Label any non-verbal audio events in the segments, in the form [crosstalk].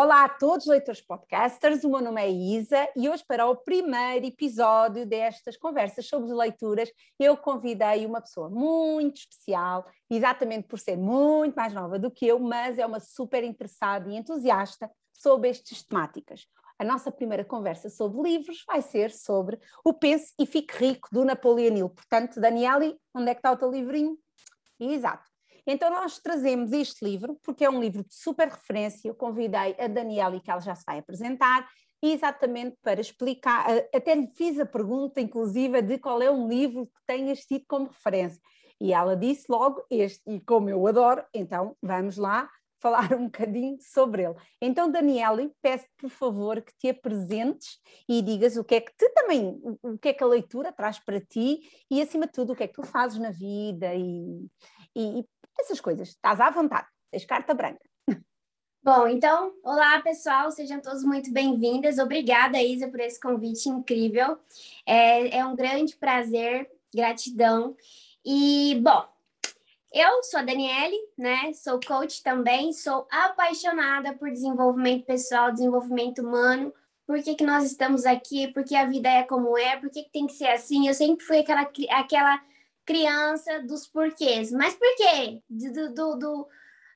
Olá a todos, leitores podcasters. O meu nome é Isa e hoje, para o primeiro episódio destas conversas sobre leituras, eu convidei uma pessoa muito especial, exatamente por ser muito mais nova do que eu, mas é uma super interessada e entusiasta sobre estas temáticas. A nossa primeira conversa sobre livros vai ser sobre o Pense e Fique Rico, do Napoleão Hill. Portanto, Daniele, onde é que está o teu livrinho? Exato. Então, nós trazemos este livro, porque é um livro de super referência. Eu convidei a Daniela, que ela já se vai apresentar, exatamente para explicar. Até lhe fiz a pergunta, inclusive, de qual é um livro que tenhas tido como referência. E ela disse logo este, e como eu adoro, então vamos lá falar [laughs] um bocadinho sobre ele. Então, Daniele, peço por favor que te apresentes e digas o que é que tu também, o que é que a leitura traz para ti e, acima de tudo, o que é que tu fazes na vida e, e, essas coisas. Estás à vontade, tens carta branca. Bom, então, olá pessoal, sejam todos muito bem-vindas. Obrigada, Isa, por esse convite incrível. É, é um grande prazer, gratidão. E, bom, eu sou a Daniele, né? Sou coach também, sou apaixonada por desenvolvimento pessoal, desenvolvimento humano. Por que, que nós estamos aqui? Por que a vida é como é? Por que, que tem que ser assim? Eu sempre fui aquela, aquela criança dos porquês. Mas por quê? Do, do, do,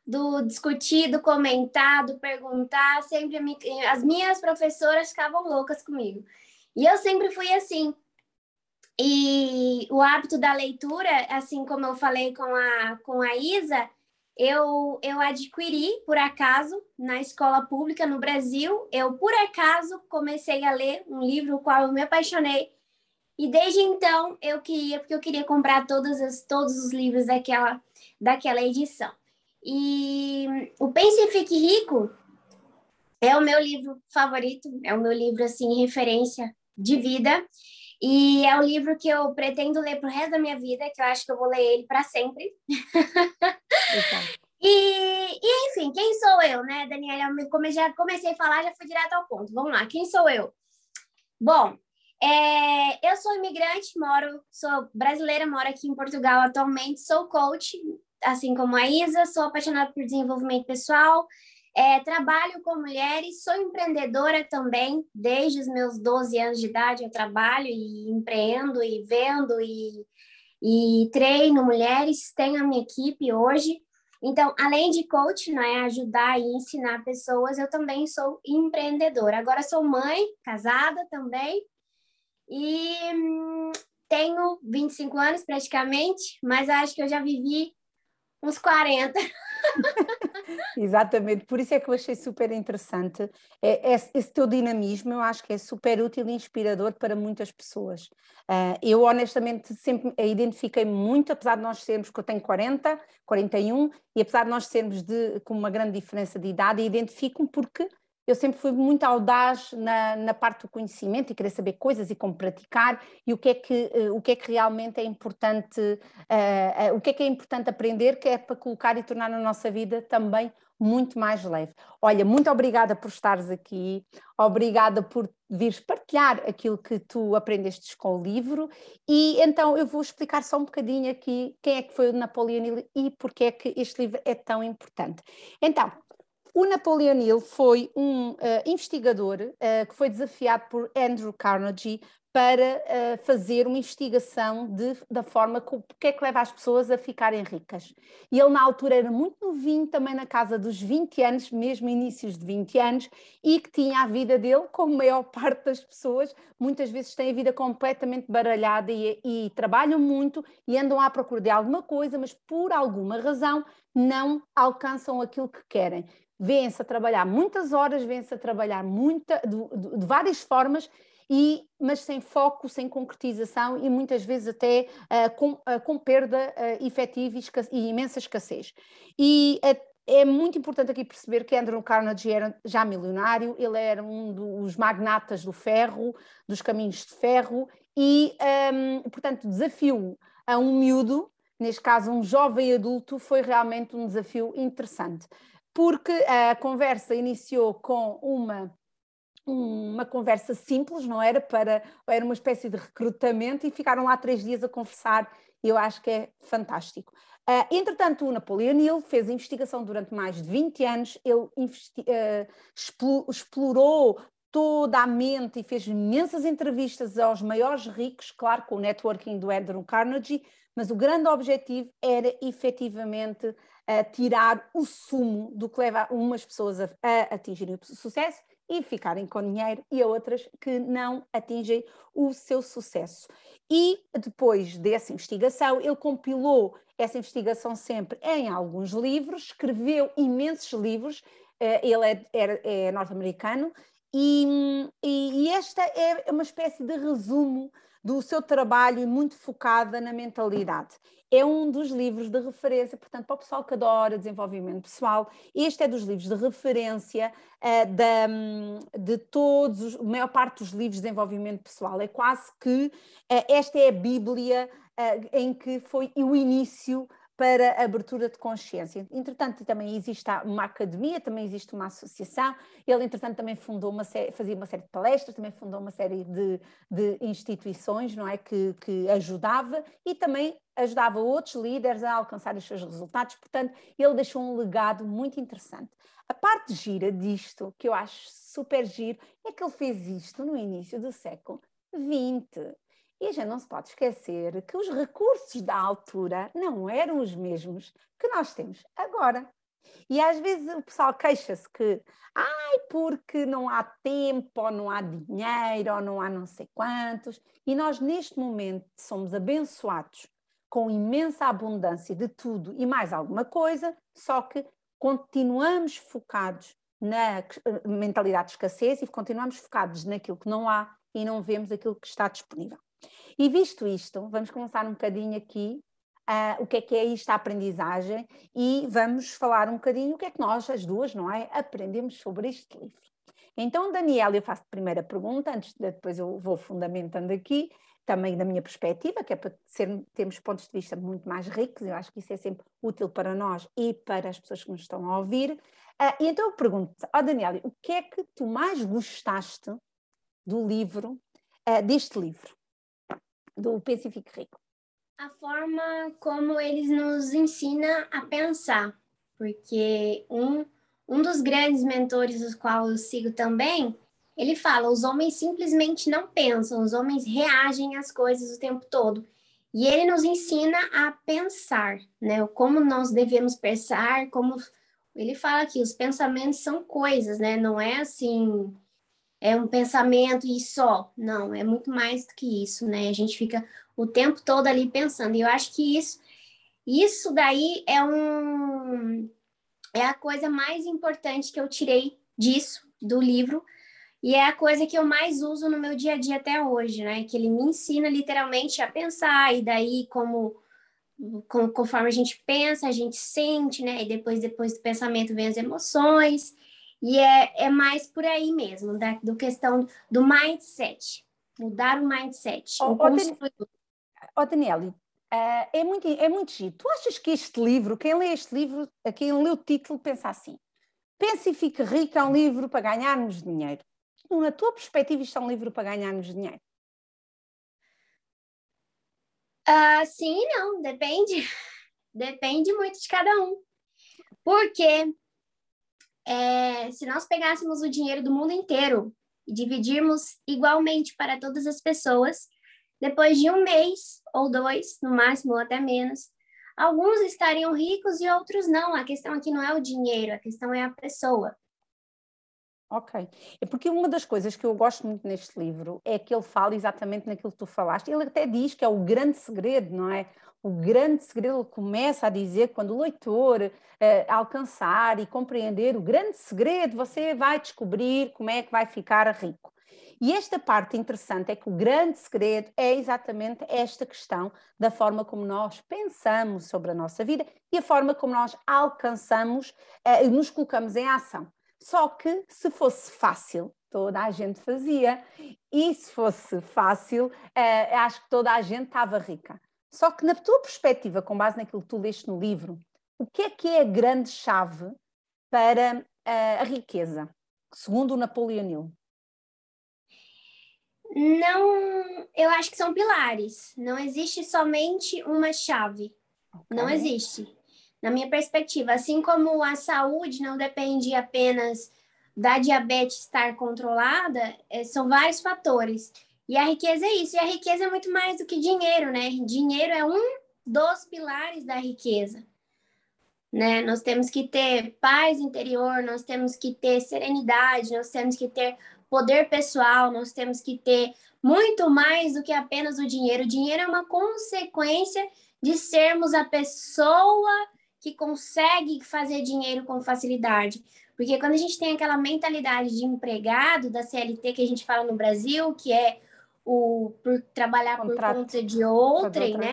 do discutir, do comentar, do perguntar, sempre as minhas professoras ficavam loucas comigo. E eu sempre fui assim. E o hábito da leitura, assim como eu falei com a, com a Isa, eu, eu adquiri, por acaso, na escola pública no Brasil. Eu, por acaso, comecei a ler um livro o qual eu me apaixonei, e desde então eu queria, porque eu queria comprar todos, as, todos os livros daquela, daquela edição. E o Pense e Fique Rico é o meu livro favorito, é o meu livro, assim, referência de vida. E é um livro que eu pretendo ler para o resto da minha vida, que eu acho que eu vou ler ele para sempre. [laughs] e, e, enfim, quem sou eu, né, Daniela? Como já comecei a falar, já fui direto ao ponto. Vamos lá, quem sou eu? Bom, é, eu sou imigrante, moro, sou brasileira, moro aqui em Portugal atualmente, sou coach, assim como a Isa, sou apaixonada por desenvolvimento pessoal, é, trabalho com mulheres, sou empreendedora também, desde os meus 12 anos de idade eu trabalho e empreendo e vendo e, e treino mulheres, tenho a minha equipe hoje. Então, além de coach, né, ajudar e ensinar pessoas, eu também sou empreendedora. Agora sou mãe, casada também, e hum, tenho 25 anos praticamente, mas acho que eu já vivi uns 40. [laughs] Exatamente, por isso é que eu achei super interessante é, é, esse teu dinamismo, eu acho que é super útil e inspirador para muitas pessoas. Uh, eu honestamente sempre identifiquei muito, apesar de nós sermos, que eu tenho 40, 41, e apesar de nós sermos de, com uma grande diferença de idade, identifico-me porque eu sempre fui muito audaz na, na, parte do conhecimento e querer saber coisas e como praticar e o que é que, uh, o que, é que realmente é importante, uh, uh, o que é que é importante aprender, que é para colocar e tornar a nossa vida também muito mais leve. Olha, muito obrigada por estares aqui, obrigada por vires partilhar aquilo que tu aprendestes com o livro e então eu vou explicar só um bocadinho aqui quem é que foi o Napoleão Hill e porque é que este livro é tão importante. Então, o Napoleon Hill foi um uh, investigador uh, que foi desafiado por Andrew Carnegie para uh, fazer uma investigação de, da forma como que é que leva as pessoas a ficarem ricas. E ele, na altura, era muito novinho, também na casa dos 20 anos, mesmo inícios de 20 anos, e que tinha a vida dele, como a maior [laughs] parte das pessoas, muitas vezes têm a vida completamente baralhada e, e trabalham muito e andam à procura de alguma coisa, mas por alguma razão não alcançam aquilo que querem vêm-se a trabalhar muitas horas, vêm-se a trabalhar muita, de, de, de várias formas, e, mas sem foco, sem concretização e muitas vezes até uh, com, uh, com, perda uh, efetiva e, e, imensa escassez. E é muito importante aqui perceber que Andrew Carnegie era já milionário, ele era um dos magnatas do ferro, dos caminhos de ferro, e, um, ehm, portanto, desafio a um miúdo, neste caso um jovem adulto, foi realmente um desafio interessante porque a conversa iniciou com uma uma conversa simples, não era? Para, era uma espécie de recrutamento e ficaram lá três dias a conversar eu acho que é fantástico. Uh, entretanto, o Napoleon Hill fez investigação durante mais de 20 anos, ele uh, explorou toda a mente e fez imensas entrevistas aos maiores ricos, claro, com o networking do Andrew Carnegie, mas o grande objetivo era efetivamente uh, tirar o sumo do que leva umas pessoas a, a atingirem o sucesso e ficarem com dinheiro e a outras que não atingem o seu sucesso. E depois dessa investigação, ele compilou essa investigação sempre em alguns livros, escreveu imensos livros, eh, ele é, é, é norte-americano, e, e, esta é uma espécie de resumo do seu trabalho muito focada na mentalidade. É um dos livros de referência, portanto, para o pessoal que adora desenvolvimento pessoal, este é dos livros de referência uh, da, de todos, os, a maior parte dos livros de desenvolvimento pessoal. É quase que uh, esta é a Bíblia uh, em que foi o início para abertura de consciência. Entretanto, também existe uma academia, também existe uma associação. Ele, entretanto, também fundou uma série, fazia uma série de palestras, também fundou uma série de, de instituições, não é, que, que ajudava e também ajudava outros líderes a alcançar os seus resultados. Portanto, ele deixou um legado muito interessante. A parte gira disto, que eu acho super giro, é que ele fez isto no início do século XX. E a gente não se pode esquecer que os recursos da altura não eram os mesmos que nós temos agora. E às vezes o pessoal queixa-se que, ai, porque não há tempo, ou não há dinheiro, ou não há não sei quantos. E nós, neste momento, somos abençoados com imensa abundância de tudo e mais alguma coisa, só que continuamos focados na eh, mentalidade de escassez e continuamos focados naquilo que não há e não vemos aquilo que está disponível. E visto isto, vamos começar um bocadinho aqui uh, o que é que é isto a aprendizagem e vamos falar um bocadinho o que é que nós, as duas, não é, aprendemos sobre este livro. Então, Daniela, eu faço a primeira pergunta, antes de depois eu vou fundamentando aqui, também da minha perspectiva, que é para ser, termos pontos de vista muito mais ricos, eu acho que isso é sempre útil para nós e para as pessoas que nos estão a ouvir. Uh, e então eu pergunto, ó oh, Daniela, o que é que tu mais gostaste do livro, uh, deste livro? Do Fique Rico? A forma como eles nos ensina a pensar, porque um, um dos grandes mentores dos quais eu sigo também, ele fala, os homens simplesmente não pensam, os homens reagem às coisas o tempo todo. E ele nos ensina a pensar, né? Como nós devemos pensar, como ele fala que os pensamentos são coisas, né? Não é assim, é um pensamento e só. Não, é muito mais do que isso, né? A gente fica o tempo todo ali pensando. E eu acho que isso, isso daí é um é a coisa mais importante que eu tirei disso, do livro, e é a coisa que eu mais uso no meu dia a dia até hoje, né? Que ele me ensina literalmente a pensar, e daí como, conforme a gente pensa, a gente sente, né? E depois, depois do pensamento vem as emoções, e é, é mais por aí mesmo, da do questão do mindset, mudar o mindset. Oh, Dan... oh Daniele, uh, é, muito, é muito giro. Tu achas que este livro, quem lê este livro, quem lê o título, pensa assim: Pense e fique rico é um livro para ganharmos dinheiro. Na tua perspectiva, isto é um livro para ganharmos dinheiro? Uh, sim e não, depende. [laughs] Depende muito de cada um. Porque é, se nós pegássemos o dinheiro do mundo inteiro e dividirmos igualmente para todas as pessoas, depois de um mês ou dois, no máximo ou até menos, alguns estariam ricos e outros não. A questão aqui não é o dinheiro, a questão é a pessoa. Ok. É porque uma das coisas que eu gosto muito neste livro é que ele fala exatamente naquilo que tu falaste. Ele até diz que é o grande segredo, não é? O grande segredo, começa a dizer quando o leitor eh, alcançar e compreender o grande segredo, você vai descobrir como é que vai ficar rico. E esta parte interessante é que o grande segredo é exatamente esta questão da forma como nós pensamos sobre a nossa vida e a forma como nós alcançamos eh, nos colocamos em ação. Só que se fosse fácil, toda a gente fazia. E se fosse fácil, uh, acho que toda a gente estava rica. Só que na tua perspectiva, com base naquilo que tu leste no livro, o que é que é a grande chave para uh, a riqueza, segundo o Napoleon Hill? Não, eu acho que são pilares. Não existe somente uma chave. Okay. Não existe. Na minha perspectiva, assim como a saúde não depende apenas da diabetes estar controlada, é, são vários fatores. E a riqueza é isso. E a riqueza é muito mais do que dinheiro, né? Dinheiro é um dos pilares da riqueza. Né? Nós temos que ter paz interior, nós temos que ter serenidade, nós temos que ter poder pessoal, nós temos que ter muito mais do que apenas o dinheiro. O dinheiro é uma consequência de sermos a pessoa que consegue fazer dinheiro com facilidade. Porque quando a gente tem aquela mentalidade de empregado da CLT que a gente fala no Brasil, que é o por trabalhar Contrato. por conta de outrem, né?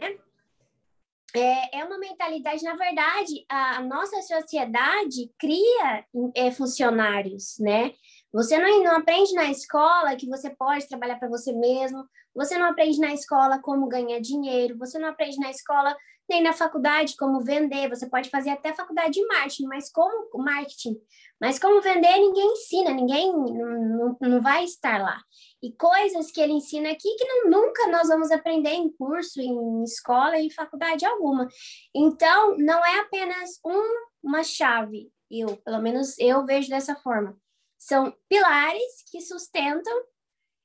É, é uma mentalidade, na verdade, a, a nossa sociedade cria é, funcionários, né? Você não, não aprende na escola que você pode trabalhar para você mesmo, você não aprende na escola como ganhar dinheiro, você não aprende na escola nem na faculdade como vender, você pode fazer até faculdade de marketing, mas como marketing, mas como vender ninguém ensina, ninguém não, não vai estar lá. E coisas que ele ensina aqui que não, nunca nós vamos aprender em curso, em escola, em faculdade alguma. Então, não é apenas um, uma chave, eu, pelo menos eu vejo dessa forma são pilares que sustentam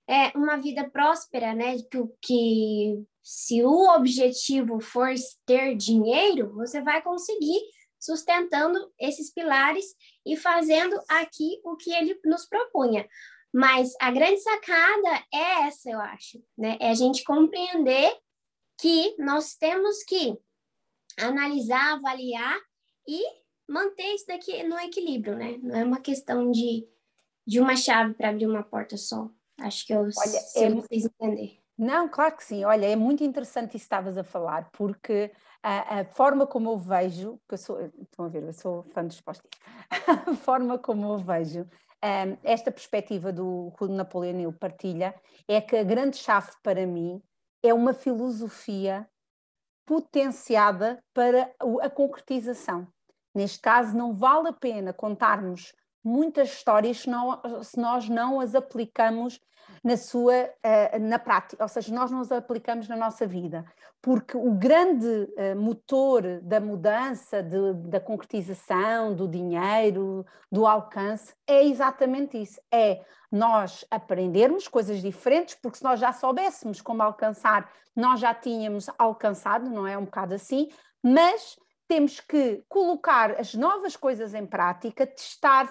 é, uma vida próspera, né? Que, que se o objetivo for ter dinheiro, você vai conseguir sustentando esses pilares e fazendo aqui o que ele nos propunha. Mas a grande sacada é essa, eu acho, né? É a gente compreender que nós temos que analisar, avaliar e manter isso daqui no equilíbrio, né? Não é uma questão de de uma chave para abrir uma porta só. Acho que eu Olha, sei é... vocês entender. Não, claro que sim. Olha, é muito interessante isso que estavas a falar, porque a, a, forma como eu vejo, que eu sou, estão a ver, eu sou fã dos postos, [laughs] a forma como eu vejo um, esta perspectiva do que o Napoleão partilha é que a grande chave para mim é uma filosofia potenciada para a concretização. Neste caso, não vale a pena contarmos muitas histórias se, não, se nós não as aplicamos na sua uh, na prática, ou seja, nós não aplicamos na nossa vida, porque o grande uh, motor da mudança, de, da concretização, do dinheiro, do alcance, é exatamente isso, é nós aprendermos coisas diferentes, porque se nós já soubéssemos como alcançar, nós já tínhamos alcançado, não é um bocado assim, mas temos que colocar as novas coisas em prática, testar,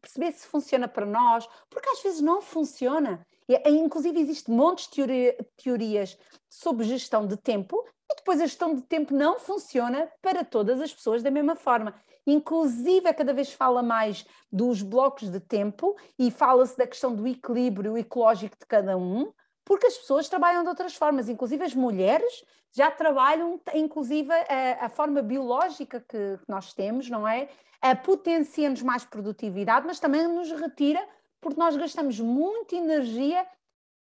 perceber se funciona para nós, porque às vezes não funciona. E, inclusive, existem montes de teoria, teorias sobre gestão de tempo, e depois a gestão de tempo não funciona para todas as pessoas da mesma forma. Inclusive, cada vez fala mais dos blocos de tempo e fala-se da questão do equilíbrio ecológico de cada um, porque as pessoas trabalham de outras formas, inclusive as mulheres já trabalham, inclusive a, a forma biológica que, que, nós temos, não é? Potencia-nos mais produtividade, mas também nos retira, porque nós gastamos muita energia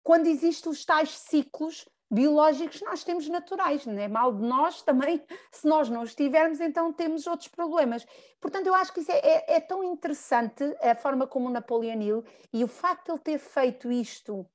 quando existem os tais ciclos biológicos que nós temos naturais, não é mal de nós também, [laughs] se nós não os tivermos, então temos outros problemas. Portanto, eu acho que isso é, é, é tão interessante a forma como o Napoleão Hill e o facto de ele ter feito isto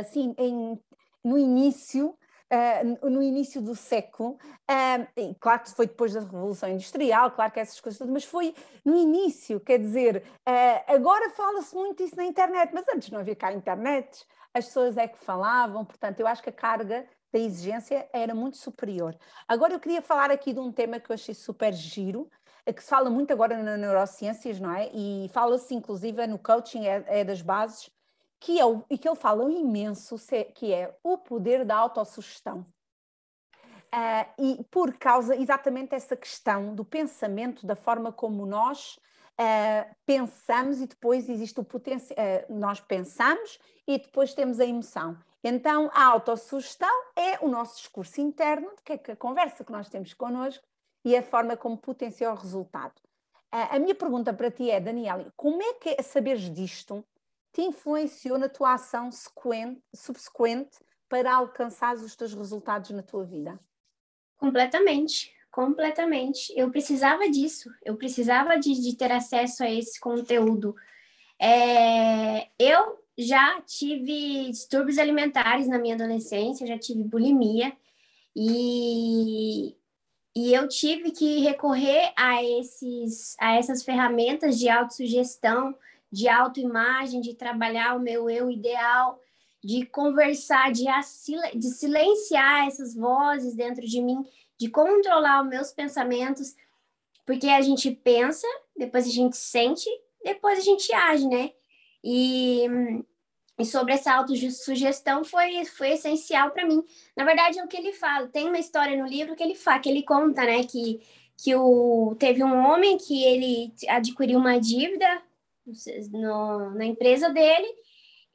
assim, em, no início, Uh, no início do século, uh, claro que foi depois da Revolução Industrial, claro que essas coisas todas, mas foi no início, quer dizer, uh, agora fala-se muito isso na internet, mas antes não havia cá internet, as pessoas é que falavam, portanto, eu acho que a carga da exigência era muito superior. Agora eu queria falar aqui de um tema que eu achei super giro, que se fala muito agora nas neurociências, não é? E fala-se inclusive no coaching, é, é das bases, que é o, e que ele fala imenso, que é o poder da autossugestão. Uh, e por causa exatamente dessa questão do pensamento, da forma como nós uh, pensamos e depois existe o potencial, uh, nós pensamos e depois temos a emoção. Então a autossugestão é o nosso discurso interno, que é a conversa que nós temos connosco e a forma como potencia o resultado. a minha pergunta para ti é, Daniela, como é que é saberes disto te influenciou na tua ação subsequente para alcançar os teus resultados na tua vida? Completamente, completamente. Eu precisava disso, eu precisava de, de ter acesso a esse conteúdo. É, eu já tive distúrbios alimentares na minha adolescência, já tive bulimia e, e eu tive que recorrer a, esses, a essas ferramentas de autossugestão, de autoimagem, de trabalhar o meu eu ideal, de conversar, de, de silenciar essas vozes dentro de mim, de controlar os meus pensamentos, porque a gente pensa, depois a gente sente, depois a gente age, né? E, e sobre essa autossugestão foi, foi essencial para mim. Na verdade, é o que ele fala. Tem uma história no livro que ele fala, que ele conta, né, que, que o, teve um homem que ele adquiriu uma dívida no, na empresa dele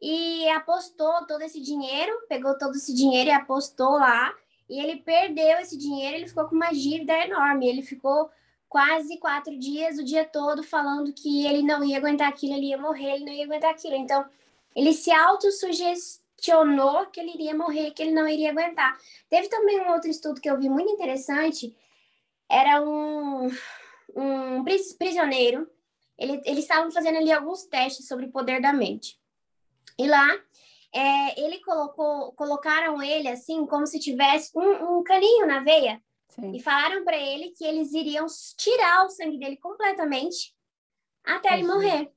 e apostou todo esse dinheiro, pegou todo esse dinheiro e apostou lá, e ele perdeu esse dinheiro, ele ficou com uma dívida enorme, ele ficou quase quatro dias, o dia todo, falando que ele não ia aguentar aquilo, ele ia morrer, ele não ia aguentar aquilo. Então, ele se autossugestionou que ele iria morrer, que ele não iria aguentar. Teve também um outro estudo que eu vi muito interessante, era um, um prisioneiro, ele, eles estavam fazendo ali alguns testes sobre o poder da mente. E lá, é, ele colocou, colocaram ele assim, como se tivesse um, um caninho na veia, Sim. E falaram para ele que eles iriam tirar o sangue dele completamente até ele morrer.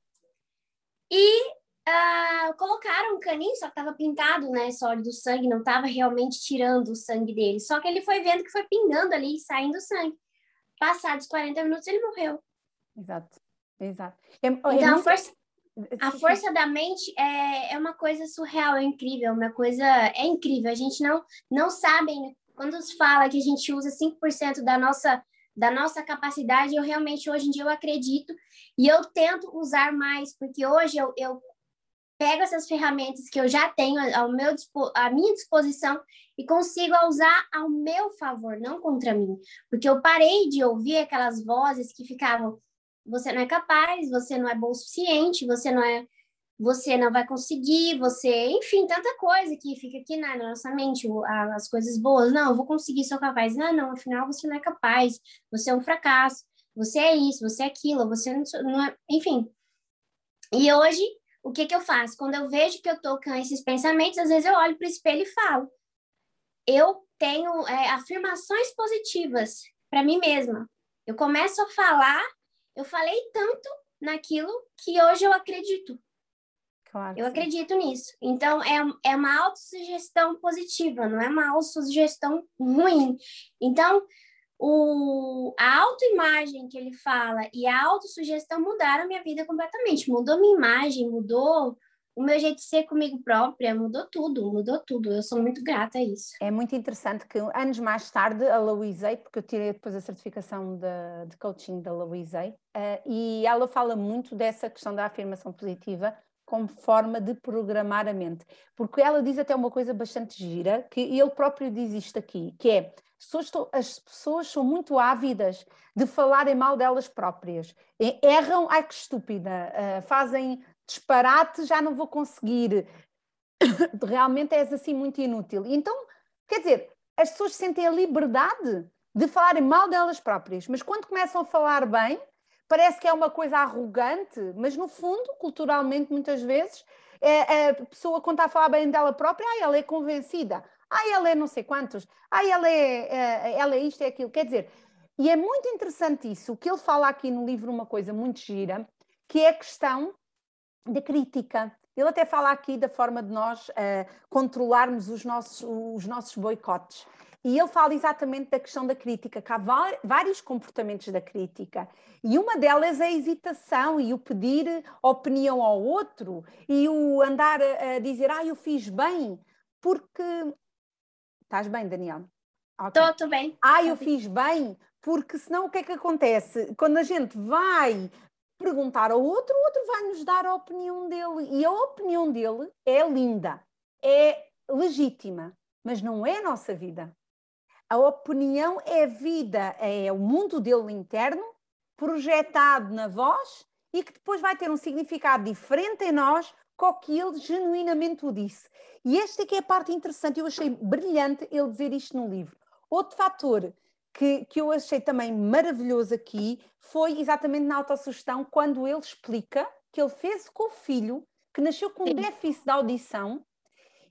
E uh, colocaram um caninho, só que estava pintado, né? Sólido do sangue, não estava realmente tirando o sangue dele. Só que ele foi vendo que foi pingando ali, saindo sangue. Passados 40 minutos, ele morreu. Exato, exato. É, é então, muito... a força, a força da mente é, é uma coisa surreal, é incrível, uma coisa é incrível. A gente não não sabe quando se fala que a gente usa 5% da nossa da nossa capacidade, eu realmente hoje em dia eu acredito e eu tento usar mais, porque hoje eu, eu pego essas ferramentas que eu já tenho ao meu à minha disposição e consigo usar ao meu favor, não contra mim, porque eu parei de ouvir aquelas vozes que ficavam você não é capaz, você não é bom o suficiente, você não é você não vai conseguir, você, enfim, tanta coisa que fica aqui na, nossa mente, as coisas boas, não, eu vou conseguir, sou capaz, não, não, afinal você não é capaz, você é um fracasso, você é isso, você é aquilo, você não, não é, enfim. E hoje, o que que eu faço? Quando eu vejo que eu tô com esses pensamentos, às vezes eu olho para o espelho e falo, eu tenho é, afirmações positivas para mim mesma. Eu começo a falar, eu falei tanto naquilo que hoje eu acredito. Claro, eu sim. acredito nisso. Então, é, é uma autossugestão positiva, não é uma autossugestão ruim. Então, o, a autoimagem que ele fala e a autossugestão mudaram a minha vida completamente. Mudou minha imagem, mudou o meu jeito de ser comigo própria, mudou tudo, mudou tudo. Eu sou muito grata a isso. É muito interessante que anos mais tarde a Louise, porque eu tirei depois a certificação de, de coaching da Louise, uh, e ela fala muito dessa questão da afirmação positiva como forma de programar a mente. Porque ela diz até uma coisa bastante gira, que ele próprio diz isto aqui, que é as pessoas são muito ávidas de falarem mal delas próprias. Erram, ai que estúpida, uh, fazem disparate, já não vou conseguir. [coughs] Realmente és assim muito inútil. Então, quer dizer, as pessoas sentem a liberdade de falarem mal delas próprias, mas quando começam a falar bem, parece que é uma coisa arrogante, mas no fundo, culturalmente, muitas vezes, é, a pessoa, quando está a falar bem dela própria, ah, ela é convencida, ah, ela é não sei quantos, ah, ela é, é, ela é isto, é aquilo. Quer dizer, e é muito interessante isso, o que ele fala aqui no livro, uma coisa muito gira, que é a questão da crítica. Ele até fala aqui da forma de nós uh, controlarmos os nossos, os nossos boicotes. E ele fala exatamente da questão da crítica, que há vários comportamentos da crítica. E uma delas é a hesitação e o pedir opinião ao outro e o andar a, dizer, ah, eu fiz bem, porque. Estás bem, Daniel? Estou okay. bem. Ah, eu fiz bem, porque senão o que é que acontece? Quando a gente vai perguntar ao outro, o outro vai nos dar a opinião dele. E a opinião dele é linda, é legítima, mas não é a nossa vida. A opinião é a vida, é o mundo dele interno, projetado na voz e que depois vai ter um significado diferente em nós com o que ele genuinamente o disse. E esta é que é a parte interessante, eu achei brilhante ele dizer isto no livro. Outro fator que, que eu achei também maravilhoso aqui foi exatamente na autossugestão, quando ele explica que ele fez com o filho que nasceu com déficit de audição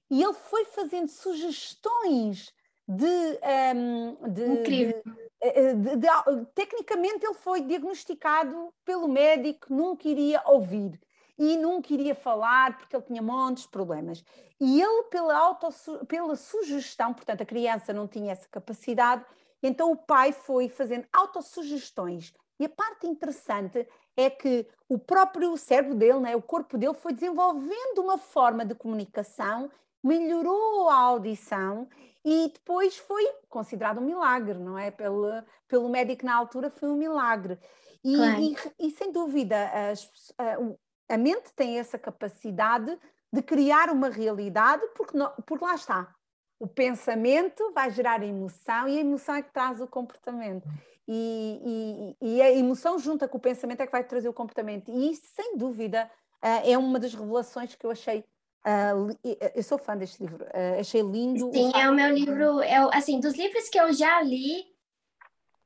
e ele foi fazendo sugestões de, um, ehm, de, Incrível. De, de, de, tecnicamente ele foi diagnosticado pelo médico, nunca iria ouvir e nunca iria falar porque ele tinha montes de problemas. E ele, pela, auto, pela sugestão, portanto, a criança não tinha essa capacidade, então o pai foi fazendo autossugestões. E a parte interessante é que o próprio cérebro dele, né, o corpo dele, foi desenvolvendo uma forma de comunicação, melhorou a audição e depois foi considerado um milagre, não é? Pelo, pelo médico na altura foi um milagre. E, claro. e, e sem dúvida, as, a, a mente tem essa capacidade de criar uma realidade, porque, não, porque lá está. O pensamento vai gerar emoção e a emoção é que traz o comportamento. E, e, e a emoção junta com o pensamento é que vai trazer o comportamento. E isso, sem dúvida, eh, é uma das revelações que eu achei Uh, eu sou fã deste livro, achei lindo. Sim, o é o meu livro, é, assim, dos livros que eu já li,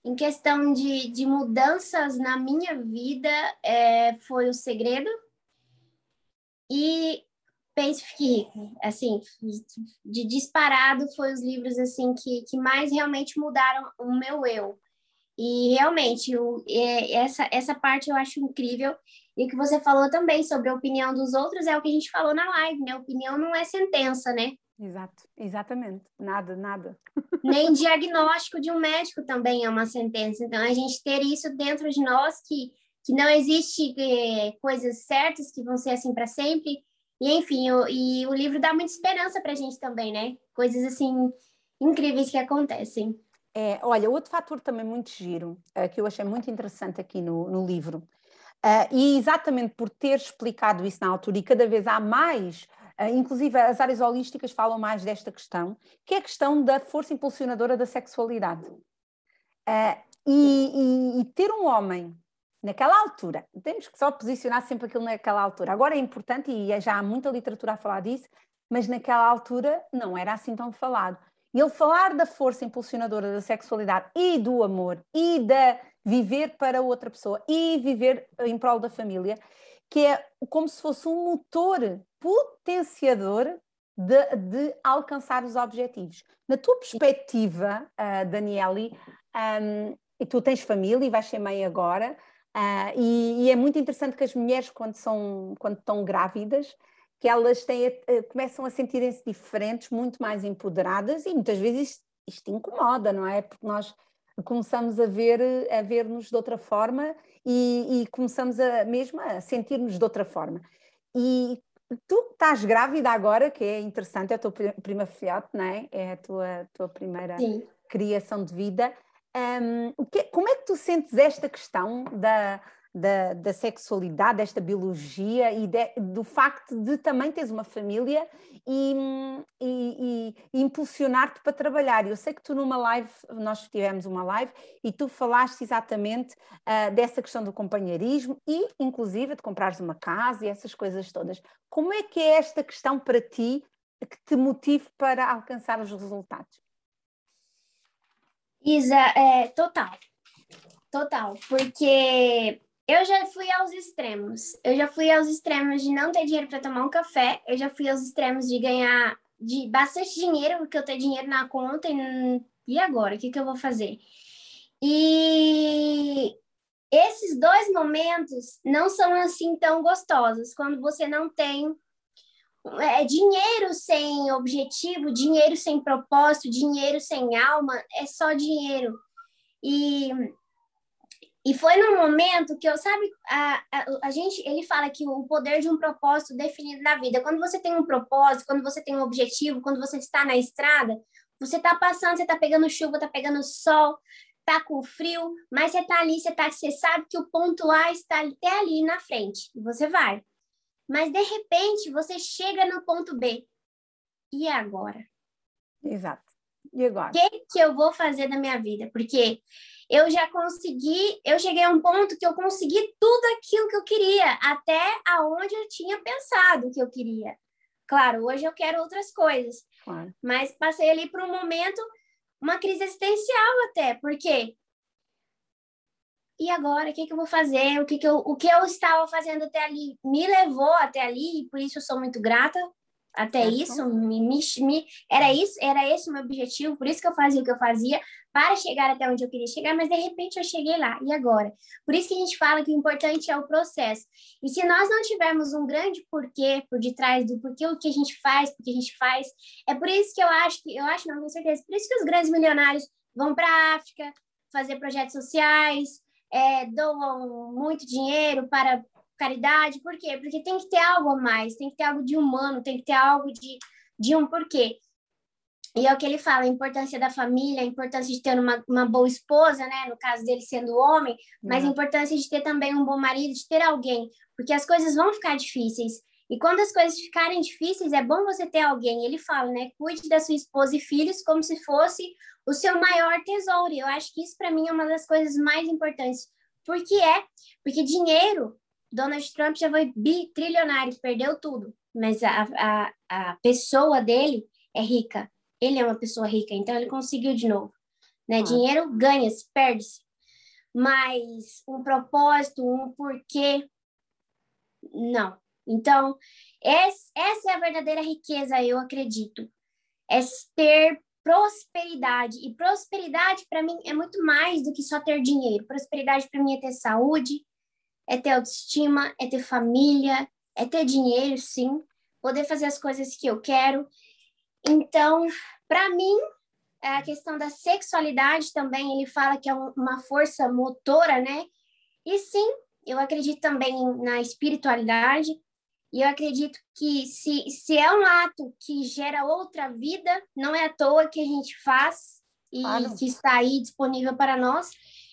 em questão de, de mudanças na minha vida, é, foi O Segredo, e Pense Fique Rico, assim, de disparado foi os livros assim que, que mais realmente mudaram o meu eu. E realmente, o, essa, essa parte eu acho incrível. E que você falou também sobre a opinião dos outros é o que a gente falou na live, né? Opinião não é sentença, né? Exato, exatamente. Nada, nada. [laughs] Nem diagnóstico de um médico também é uma sentença. Então, a gente ter isso dentro de nós, que, que não existe é, coisas certas que vão ser assim para sempre, e enfim, o, e o livro dá muita esperança para a gente também, né? Coisas assim incríveis que acontecem. É, olha, outro fator também muito giro, uh, que eu achei muito interessante aqui no, no livro, uh, e exatamente por ter explicado isso na altura, e cada vez há mais, uh, inclusive as áreas holísticas falam mais desta questão, que é a questão da força impulsionadora da sexualidade. E, e, e ter um homem naquela altura, temos que só posicionar sempre aquilo naquela altura. Agora é importante, e já há muita literatura a falar disso, mas naquela altura não era assim tão falado. Ele falar da força impulsionadora da sexualidade e do amor e da viver para outra pessoa e viver em prol da família, que é como se fosse um motor potenciador de, de alcançar os objetivos. Na tua perspectiva, uh, Daniele, um, e tu tens família e vais ser mãe agora, Uh, e, e, é muito interessante que as mulheres, quando, são, quando estão grávidas, que elas têm, uh, começam a sentirem-se diferentes, muito mais empoderadas, e muitas vezes isto, isto, incomoda, não é? Porque nós começamos a ver a ver-nos de outra forma e, e começamos a mesmo a sentir-nos de outra forma. E tu estás grávida agora, que é interessante, é a tua prima filhote, não é? É a tua, tua primeira Sim. criação de vida. Um, que, como é que tu sentes esta questão da, da, da sexualidade, desta biologia e de, do facto de também teres uma família e, e, e impulsionar-te para trabalhar? Eu sei que tu numa live, nós tivemos uma live e tu falaste exatamente uh, dessa questão do companheirismo e inclusive de comprares uma casa e essas coisas todas. Como é que é esta questão para ti que te motive para alcançar os resultados? Isa, é, total. Total. Porque eu já fui aos extremos. Eu já fui aos extremos de não ter dinheiro para tomar um café. Eu já fui aos extremos de ganhar de bastante dinheiro, porque eu tenho dinheiro na conta e, e agora? O que, que eu vou fazer? E esses dois momentos não são assim tão gostosos quando você não tem é, dinheiro sem objetivo, dinheiro sem propósito, dinheiro sem alma, é só dinheiro. E, e foi num momento que eu, sabe, a, a, a gente, ele fala que o poder de um propósito definido na vida. Quando você tem um propósito, quando você tem um objetivo, quando você está na estrada, você está passando, você está pegando chuva, está pegando sol, tá com frio, mas você está ali, você, tá, você sabe que o ponto A está até ali na frente. E você vai. Mas de repente você chega no ponto B. E agora? Exato. E agora? O que, que eu vou fazer da minha vida? Porque eu já consegui, eu cheguei a um ponto que eu consegui tudo aquilo que eu queria, até aonde eu tinha pensado que eu queria. Claro, hoje eu quero outras coisas. Claro. Mas passei ali por um momento, uma crise existencial até, porque e agora? O que, que eu vou fazer? O que, que eu, o que eu estava fazendo até ali me levou até ali, e por isso eu sou muito grata até isso. Me, me, me, era isso, era esse o meu objetivo, por isso que eu fazia o que eu fazia, para chegar até onde eu queria chegar, mas de repente eu cheguei lá, e agora? Por isso que a gente fala que o importante é o processo. E se nós não tivermos um grande porquê por detrás do porquê o que a gente faz, porque a gente faz, é por isso que eu acho que, eu acho, não tenho certeza, por isso que os grandes milionários vão para a África fazer projetos sociais, é, doam muito dinheiro para caridade, por quê? Porque tem que ter algo a mais, tem que ter algo de humano, tem que ter algo de, de um porquê. E é o que ele fala, a importância da família, a importância de ter uma, uma boa esposa, né? No caso dele sendo homem, mas uhum. a importância de ter também um bom marido, de ter alguém, porque as coisas vão ficar difíceis. E quando as coisas ficarem difíceis, é bom você ter alguém. Ele fala, né? Cuide da sua esposa e filhos como se fosse o seu maior tesouro. E eu acho que isso, para mim, é uma das coisas mais importantes. Por que é? Porque dinheiro, Donald Trump já foi bitrilionário, perdeu tudo. Mas a, a, a pessoa dele é rica. Ele é uma pessoa rica, então ele conseguiu de novo. Né? Ah. Dinheiro ganha-se, perde-se. Mas um propósito, um porquê, não. Então, essa é a verdadeira riqueza, eu acredito. É ter prosperidade. E prosperidade, para mim, é muito mais do que só ter dinheiro. Prosperidade, para mim, é ter saúde, é ter autoestima, é ter família, é ter dinheiro, sim, poder fazer as coisas que eu quero. Então, para mim, a questão da sexualidade também, ele fala que é uma força motora, né? E sim, eu acredito também na espiritualidade, e eu acredito que se, se é um ato que gera outra vida, não é à toa que a gente faz e claro. que está aí disponível para nós.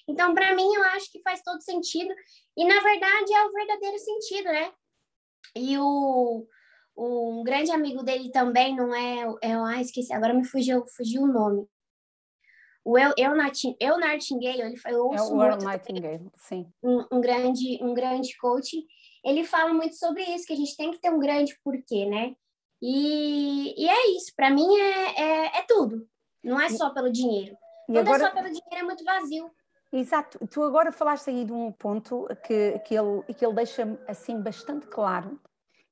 Então, para mim, eu acho que faz todo sentido. E, na verdade, é o verdadeiro sentido, né? E o, o um grande amigo dele também não é... é ah, esqueci, agora me fugiu, fugiu o nome. O Eu, Eu, Eu Nightingale, ele foi... Eu é o Earl Nightingale, sim. Um, um, grande, um grande coach ele fala muito sobre isso, que a gente tem que ter um grande porquê, né? E, e é isso, para mim é, é, é, tudo, não é só pelo dinheiro. E Quando agora... é só pelo dinheiro é muito vazio. Exato, tu agora falaste aí de um ponto que, que, ele, que ele deixa assim bastante claro,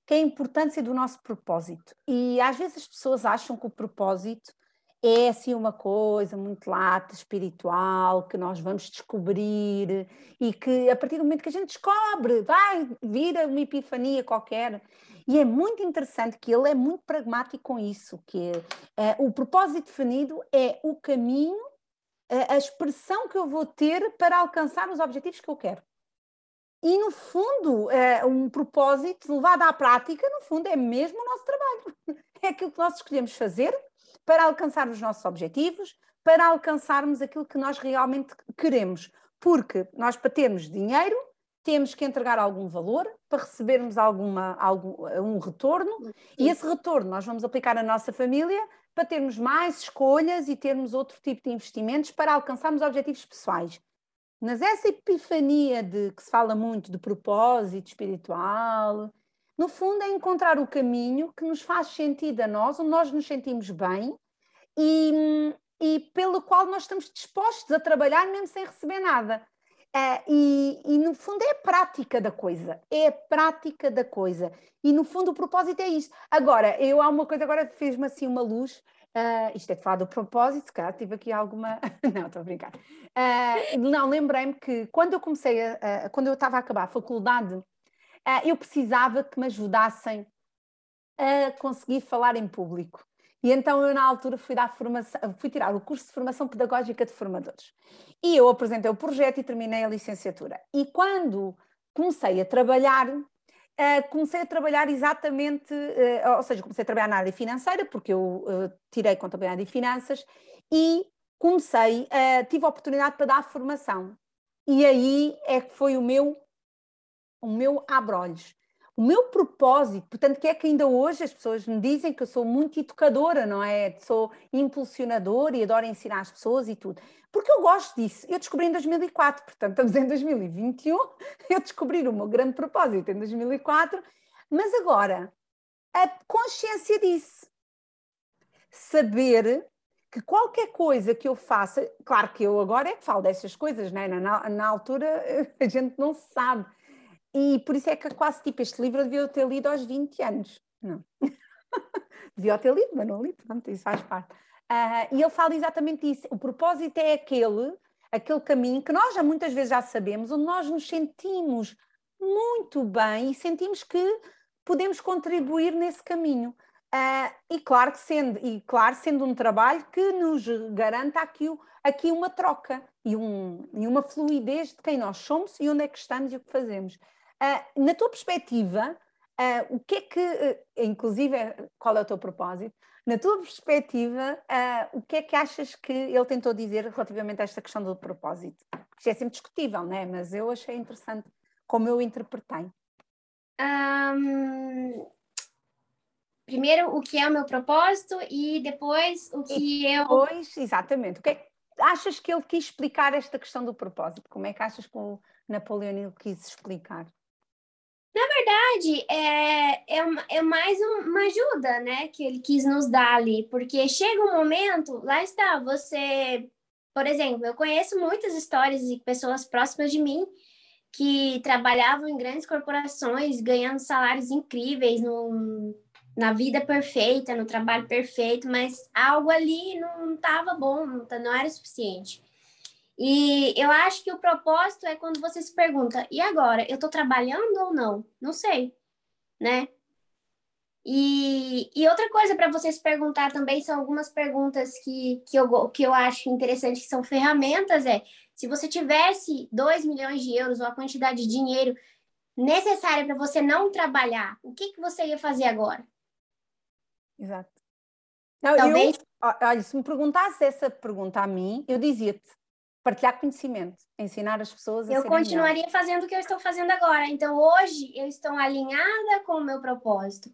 que é a importância do nosso propósito. E às vezes as pessoas acham que o propósito é assim uma coisa muito lata, espiritual, que nós vamos descobrir e que a partir do momento que a gente descobre, vai vir uma epifania qualquer. E é muito interessante que ele é muito pragmático com isso, que é, o propósito definido é o caminho, a, a expressão que eu vou ter para alcançar os objetivos que eu quero. E, no fundo, é, um propósito levado à prática, no fundo, é mesmo o nosso trabalho. [laughs] É aquilo que nós escolhemos fazer para alcançar os nossos objetivos, para alcançarmos aquilo que nós realmente queremos. Porque nós, para termos dinheiro, temos que entregar algum valor para recebermos alguma, algum um retorno, e esse retorno nós vamos aplicar na nossa família para termos mais escolhas e termos outro tipo de investimentos para alcançarmos objetivos pessoais. Mas essa epifania de que se fala muito de propósito espiritual, no fundo, é encontrar o caminho que nos faz sentido a nós, onde nós nos sentimos bem e, e pelo qual nós estamos dispostos a trabalhar mesmo sem receber nada. Uh, e, e, no fundo é a prática da coisa, é a prática da coisa. E no fundo o propósito é isto. Agora, eu há uma coisa, agora fez-me assim uma luz, uh, isto é de falar do propósito, cara, tive aqui alguma. [laughs] não, estou a brincar. Uh, não, lembrei-me que quando eu comecei, a, quando eu estava a acabar a faculdade, eu precisava que me ajudassem a conseguir falar em público. E então eu, na altura, fui, dar formação, fui tirar o curso de formação pedagógica de formadores. E eu apresentei o projeto e terminei a licenciatura. E quando comecei a trabalhar, uh, comecei a trabalhar exatamente, uh, ou seja, comecei a trabalhar na área financeira, porque eu uh, tirei contabilidade e finanças, e comecei, tive a oportunidade para dar formação. E aí é que foi o meu o meu abre-olhos. O meu propósito, portanto, que é que ainda hoje as pessoas me dizem que eu sou muito educadora, não é? Sou impulsionadora e adoro ensinar as pessoas e tudo. Porque eu gosto disso. Eu descobri em 2004, portanto, estamos em 2021. [laughs] Eu descobri o meu grande propósito em 2004, mas agora, a consciência disso. Saber que qualquer coisa que eu faça, claro que eu agora é que falo dessas coisas, né? na, na altura [laughs] a gente não sabe. E por isso é que quase tipo este livro eu devia ter lido aos 20 anos. Não. [laughs] devia ter lido, mas não li, pronto, isso faz parte. Uh, e ele fala exatamente isso. O propósito é aquele, aquele caminho que nós já muitas vezes já sabemos, onde nós nos sentimos muito bem e sentimos que podemos contribuir nesse caminho. Uh, e claro que sendo, e claro, sendo um trabalho que nos garanta aqui, aqui uma troca e, um, e uma fluidez de quem nós somos e onde é que estamos e o que fazemos. Uh, na tua perspectiva, uh, o que é que, inclusive, qual é o teu propósito? Na tua perspectiva, o que é que achas que ele tentou dizer relativamente a esta questão do propósito? Isto é sempre discutível, não é? Mas eu achei interessante como eu interpretei. Um, primeiro o que é o meu propósito e depois o que e depois, eu. exatamente. O que é achas que ele quis explicar esta questão do propósito? Como é que achas que o Napoleão quis explicar? Verdade, é, é, é mais uma ajuda, né, que ele quis nos dar ali, porque chega um momento, lá está, você, por exemplo, eu conheço muitas histórias de pessoas próximas de mim que trabalhavam em grandes corporações, ganhando salários incríveis, num, na vida perfeita, no trabalho perfeito, mas algo ali não estava bom, não, não era suficiente. E eu acho que o propósito é quando você se pergunta: e agora? Eu estou trabalhando ou não? Não sei, né? E, e outra coisa para você se perguntar também são algumas perguntas que, que, eu, que eu acho interessante, que são ferramentas: é se você tivesse 2 milhões de euros ou a quantidade de dinheiro necessária para você não trabalhar, o que, que você ia fazer agora? Exato. Não, Talvez... eu, olha, se me perguntasse essa pergunta a mim, eu dizia-te partilhar conhecimento, ensinar as pessoas a Eu continuaria fazendo o que eu estou fazendo agora. Então, hoje, eu estou alinhada com o meu propósito.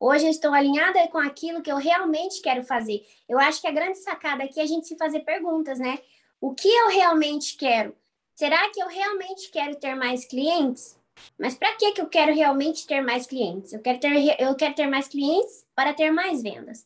Hoje, eu estou alinhada com aquilo que eu realmente quero fazer. Eu acho que a grande sacada aqui é a gente se fazer perguntas, né? O que eu realmente quero? Será que eu realmente quero ter mais clientes? Mas para que, que eu quero realmente ter mais clientes? Eu quero ter, eu quero ter mais clientes para ter mais vendas.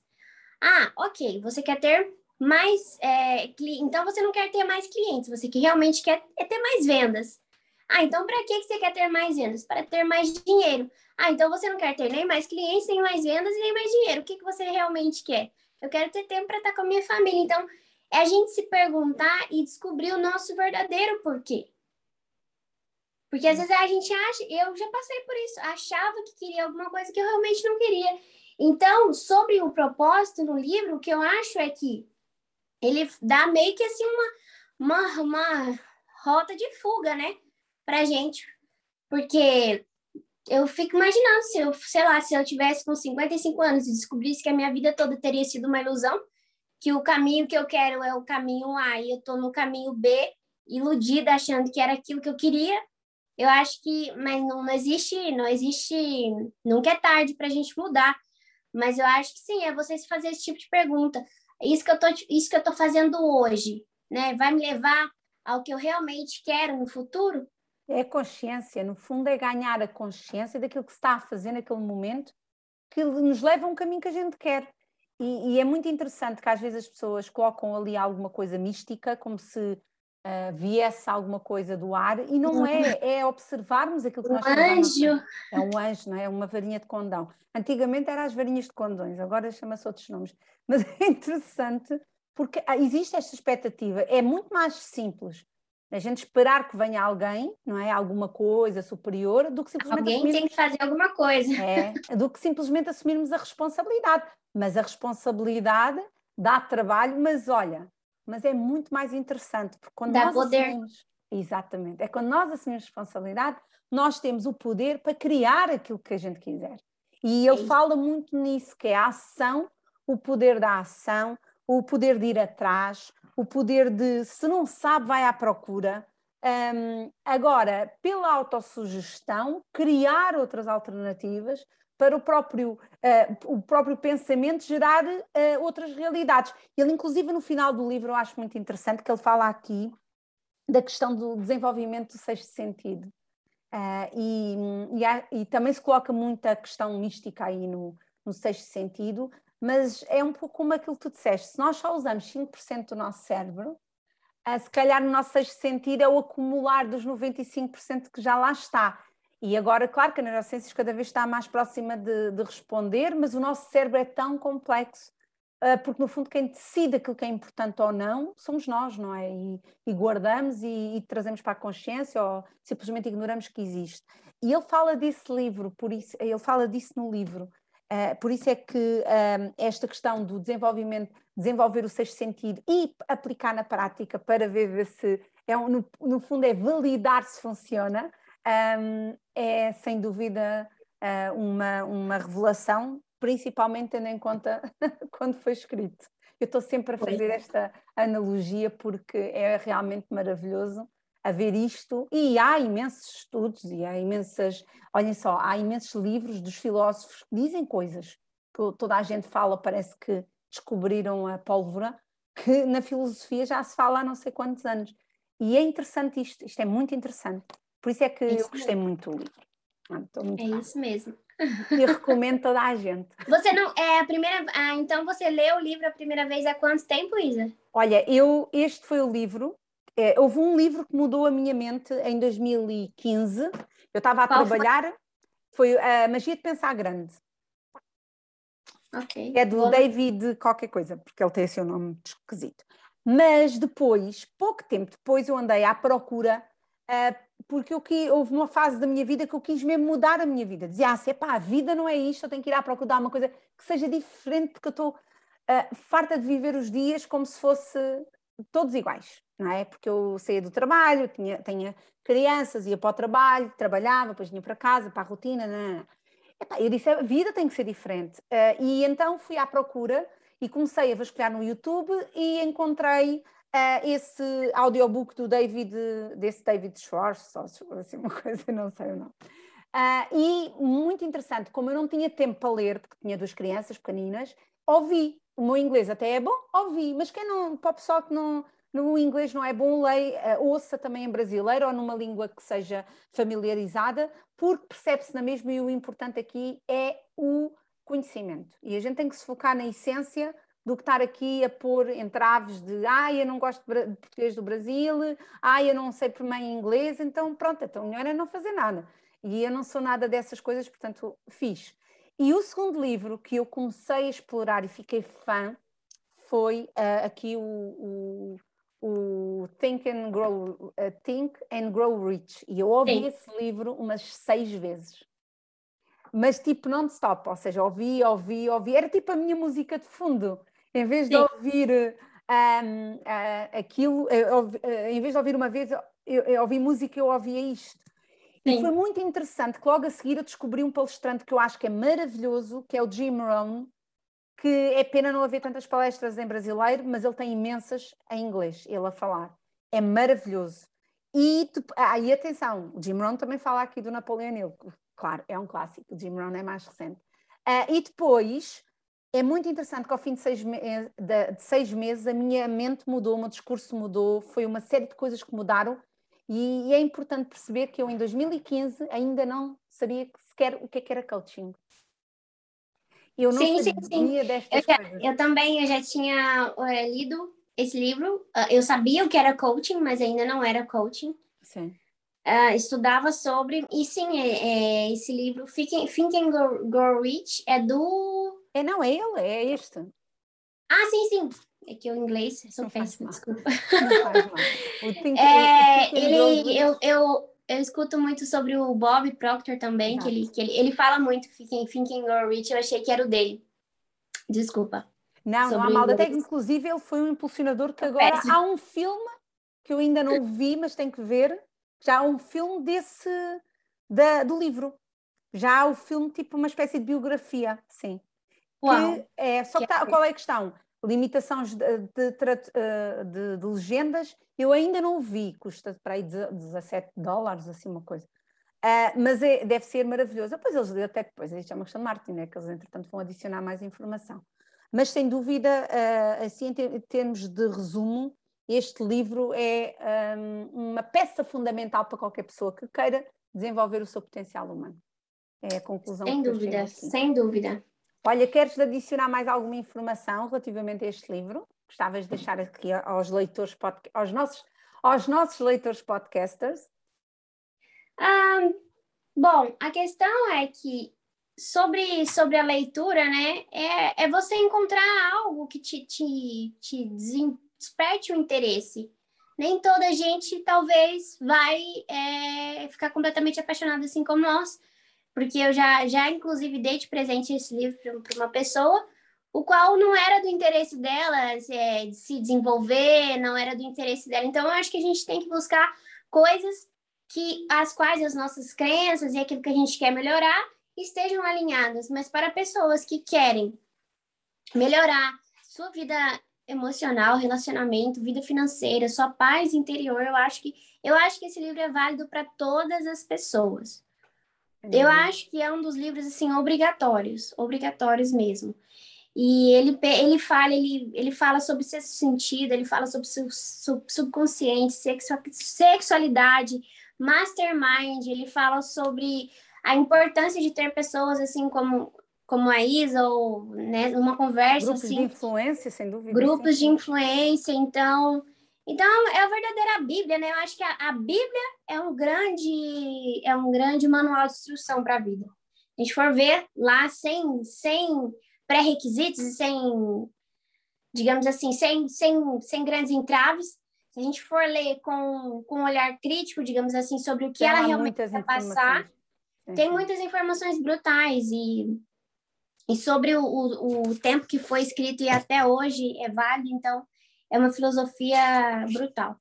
Ah, ok, você quer ter mais. É, então você não quer ter mais clientes, você que realmente quer é ter mais vendas. Ah, então para que, que você quer ter mais vendas? Para ter mais dinheiro. Ah, então você não quer ter nem mais clientes, nem mais vendas e nem mais dinheiro. O que, que você realmente quer? Eu quero ter tempo para estar com a minha família. Então, é a gente se perguntar e descobrir o nosso verdadeiro porquê. Porque às vezes a gente acha, eu já passei por isso, achava que queria alguma coisa que eu realmente não queria. Então, sobre o propósito no livro, o que eu acho é que ele dá meio que assim uma, uma, uma rota de fuga, né, pra gente. Porque eu fico imaginando se eu, sei lá, se eu tivesse com 55 anos e descobrisse que a minha vida toda teria sido uma ilusão, que o caminho que eu quero é o caminho A e eu tô no caminho B, iludida achando que era aquilo que eu queria, eu acho que, mas não, não existe, não existe, nunca é tarde para a gente mudar. Mas eu acho que sim, é você se fazer esse tipo de pergunta. Isso que eu tô, isso que eu tô fazendo hoje, né? Vai me levar ao que eu realmente quero no futuro? É consciência, no fundo é ganhar a consciência daquilo que se está a fazer naquele momento que nos leva a um caminho que a gente quer. E, e, é muito interessante que às vezes as pessoas colocam ali alguma coisa mística, como se uh, viesse alguma coisa do ar, e não é, é observarmos aquilo que um nós anjo. É um anjo, não é? é? Uma varinha de condão. Antigamente eram as varinhas de condões, agora chama-se outros nomes. Mas é interessante porque ah, existe esta expectativa, é muito mais simples a gente esperar que venha alguém, não é? Alguma coisa superior, do que simplesmente. Alguém assumirmos... tem que fazer alguma coisa. É, do que simplesmente assumirmos a responsabilidade. Mas a responsabilidade dá trabalho, mas olha, mas é muito mais interessante, porque quando Dá nós poder. assumimos, exatamente, é quando nós assumimos responsabilidade, nós temos o poder para criar aquilo que a gente quiser. E ele fala muito nisso, que é a ação, o poder da ação, o poder de ir atrás, o poder de, se não sabe, vai à procura. Um, agora, pela autossugestão, criar outras alternativas para o próprio, uh, o próprio pensamento gerar uh, outras realidades. Ele, inclusive, no final do livro, eu acho muito interessante que ele fala aqui da questão do desenvolvimento do sexto sentido. Uh, e, e, há, e, também se coloca muita questão mística aí no, no sexto sentido, mas é um pouco como aquilo que tu disseste, se nós só usamos 5% do nosso cérebro, uh, se calhar no nosso sexto sentido é o acumular dos 95% que já lá está. E agora, claro que a neurociência cada vez está mais próxima de, de responder, mas o nosso cérebro é tão complexo ah, porque no fundo quem decide aquilo que é importante ou não somos nós, não é? E, e guardamos e, e, trazemos para a consciência ou simplesmente ignoramos que existe. E ele fala desse livro, por isso, ele fala disso no livro. Uh, por isso é que um, esta questão do desenvolvimento, desenvolver o sexto sentido e aplicar na prática para ver se é no, no fundo é validar se funciona, um, é sem dúvida uh, uma, uma revelação principalmente tendo em conta [laughs] quando foi escrito. Eu estou sempre a fazer esta analogia porque é realmente maravilhoso a ver isto, e há imensos estudos e há imensas, olhem só, há imensos livros dos filósofos que dizem coisas que toda a gente fala, parece que descobriram a pólvora, que na filosofia já se fala há não sei quantos anos. E é interessante isto, isto é muito interessante. Por isso é que isso eu gostei mesmo. muito do livro. Ah, é isso mesmo. E recomendo toda a gente. [laughs] Você não é a primeira. Ah, então você leu o livro a primeira vez há quanto tempo, Isa? Olha, eu este foi o livro. É, houve um livro que mudou a minha mente em 2015. Eu estava a Qual trabalhar. Foi? foi a Magia de Pensar Grande. É do. David qualquer coisa, porque ele tem o seu nome esquisito. Mas depois, pouco tempo depois, eu andei à procura uh, porque eu que, houve uma fase da minha vida que eu quis mesmo mudar a minha vida. Dizia assim, pá, a vida não é isto, eu tenho que ir à procura de uma coisa que seja diferente, porque eu estou uh, farta de viver os dias como se fosse todos iguais, não é? Porque eu saía do trabalho, tinha, tinha crianças, ia para o trabalho, trabalhava, depois vinha para casa, para a rotina, não, não. Eu disse, a vida tem que ser diferente. Uh, e então fui à procura e comecei a vasculhar no YouTube e encontrei uh, esse audiobook do David, desse David Schwartz, assim uma [laughs] coisa, não sei o nome. Uh, e muito interessante, como eu não tinha tempo para ler, porque tinha duas crianças pequeninas, ouvi. O meu inglês até é bom, ouvi, mas quem não, para o pessoal que não, no inglês não é bom, lei, uh, ouça também em brasileiro ou numa língua que seja familiarizada, porque percebe-se na mesma e o importante aqui é o conhecimento. E a gente tem que se focar na essência do que estar aqui a pôr entraves de ah, eu não gosto de português do Brasil, ah, eu não sei por mim inglês, então pronto, então melhor é não fazer nada. E eu não sou nada dessas coisas, portanto fiz. E o segundo livro que eu comecei a explorar e fiquei fã foi uh, aqui o, o, o Think, and Grow, uh, Think and Grow Rich. E eu ouvi Sim. esse livro umas seis vezes. Mas tipo non-stop, ou seja, ouvi, ouvi, ouvi. Era tipo a minha música de fundo. Em vez Sim. de ouvir um, uh, aquilo, uh, em vez de ouvir uma vez, eu, eu ouvi música, eu ouvia isto. Sim. E foi muito interessante que logo a seguir eu descobri um palestrante que eu acho que é maravilhoso, que é o Jim Rohn, que é pena não haver tantas palestras em brasileiro, mas ele tem imensas em inglês, ele a falar. É maravilhoso. E, ah, e atenção, o Jim Rohn também fala aqui do Napoleão Hill, claro, é um clássico, o Jim Rohn é mais recente. Uh, e depois é muito interessante que ao fim de seis, de, de seis, meses a minha mente mudou, o meu discurso mudou, foi uma série de coisas que mudaram e, é importante perceber que eu em 2015 ainda não sabia sequer o que, é que era coaching. Eu não sim, sabia sim, sim. destas eu coisas. Eu também eu já tinha uh, lido esse livro, uh, eu sabia o que era coaching, mas ainda não era coaching. Sim. Uh, estudava sobre, e sim, é, é, esse livro, Think, Think and Go, Go Rich, é do é, não, é ele, é este. Ah, sim, sim. É que o inglês, sou péssima, desculpa. Não faz mal. [laughs] é, ele, eu, eu, eu escuto muito sobre o Bob Proctor também, que, ele, que ele, ele fala muito Thinking, Thinking or Rich, eu achei que era o dele. Desculpa. Não, não há mal. Até que, inclusive, ele foi um impulsionador que agora péssimo. há um filme que eu ainda não vi, mas tenho que ver. Já há um filme desse, da, do livro. Já há o filme, tipo uma espécie de biografia, sim. Uau. Que é, só que tá, qual é a questão? Limitações de, de, eh, de, de, legendas, eu ainda não vi, custa para aí 17 dólares, assim uma coisa. Uh, mas é, deve ser maravilhoso. Depois eles até depois, isto é uma questão de marketing, né? que eles entretanto vão adicionar mais informação. Mas sem dúvida, uh, assim em termos de resumo, este livro é um, uma peça fundamental para qualquer pessoa que queira desenvolver o seu potencial humano. É a conclusão sem dúvida, sem dúvida. Olha, queres adicionar mais alguma informação relativamente a este livro? Gostavas de deixar aqui aos leitores, aos nossos, aos nossos leitores podcasters? Um, bom, a questão é que sobre, sobre a leitura, né, é, é você encontrar algo que te, te, te desperte o interesse. Nem toda gente, talvez, vai é, ficar completamente apaixonada assim como nós, porque eu já, já inclusive, dei de presente esse livro para uma pessoa, o qual não era do interesse dela é, de se desenvolver, não era do interesse dela. Então, eu acho que a gente tem que buscar coisas que as quais as nossas crenças e aquilo que a gente quer melhorar estejam alinhadas, mas para pessoas que querem melhorar sua vida emocional, relacionamento, vida financeira, sua paz interior, eu acho que eu acho que esse livro é válido para todas as pessoas. Uhum. Eu acho que é um dos livros assim obrigatórios, obrigatórios mesmo. E ele, ele fala ele, ele fala sobre sexto sentido, ele fala sobre seu subconsciente, sexualidade, mastermind, ele fala sobre a importância de ter pessoas assim como como a Isa ou né, uma conversa grupos assim, de influência sem dúvida grupos sim. de influência então então é a verdadeira Bíblia né? Eu acho que a, a Bíblia é um grande é um grande manual de instrução para a vida a gente for ver lá sem sem pré-requisitos e sem digamos assim sem sem sem grandes entraves se a gente for ler com, com um olhar crítico, digamos assim, sobre o que Tem ela realmente quer passar, tem muitas informações brutais e, e sobre o, o, o tempo que foi escrito e até hoje é válido, então é uma filosofia brutal.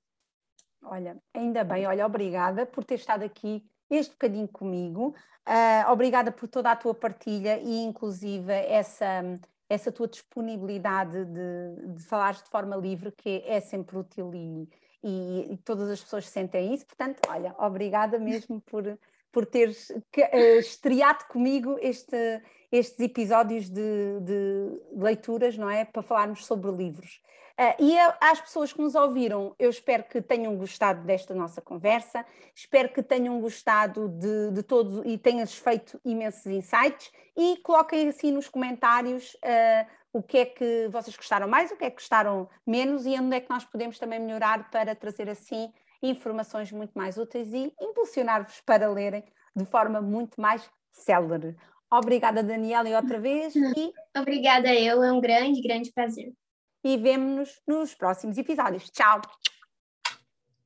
Olha, ainda bem, olha, obrigada por ter estado aqui este bocadinho comigo, uh, obrigada por toda a tua partilha e inclusive essa, essa tua disponibilidade de, de falar de forma livre, que é sempre útil e, e, e todas as pessoas sentem isso, portanto, olha, obrigada mesmo por por teres uh, estreado comigo este, estes episódios de, de, leituras, não é? Para falarmos sobre livros. Uh, e a, às pessoas que nos ouviram, eu espero que tenham gostado desta nossa conversa, espero que tenham gostado de, de todos e tenhas feito imensos insights e coloquem assim nos comentários uh, o que é que vocês gostaram mais, o que é que gostaram menos e onde é que nós podemos também melhorar para trazer assim informações muito mais úteis e impulsionar-vos para lerem de forma muito mais célere. Obrigada, Daniela, e outra vez. E... [laughs] Obrigada eu, é um grande, grande prazer. E vemo-nos nos próximos episódios. Tchau!